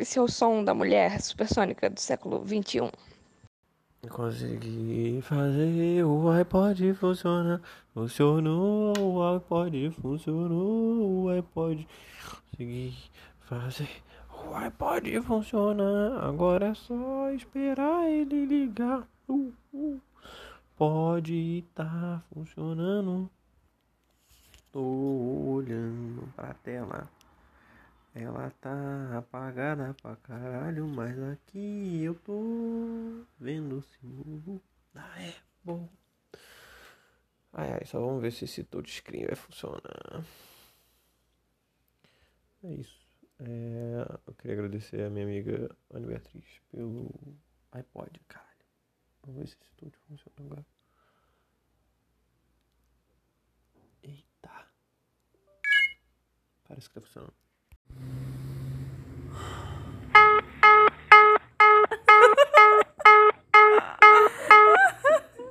Esse é o som da mulher supersônica do século XXI. Consegui fazer o iPod funcionar. Funcionou, o iPod funcionou, o iPod. Consegui fazer o iPod funcionar. Agora é só esperar ele ligar. Uh, uh. Pode estar funcionando. Tô olhando pra tela. Ela tá apagada pra caralho, mas aqui eu tô vendo o símbolo da Apple. Ai ai, só vamos ver se esse touchscreen vai funcionar. É isso. É, eu queria agradecer a minha amiga Ana Beatriz pelo iPod, caralho. Vamos ver se esse touch funciona agora. Que tá funcionando.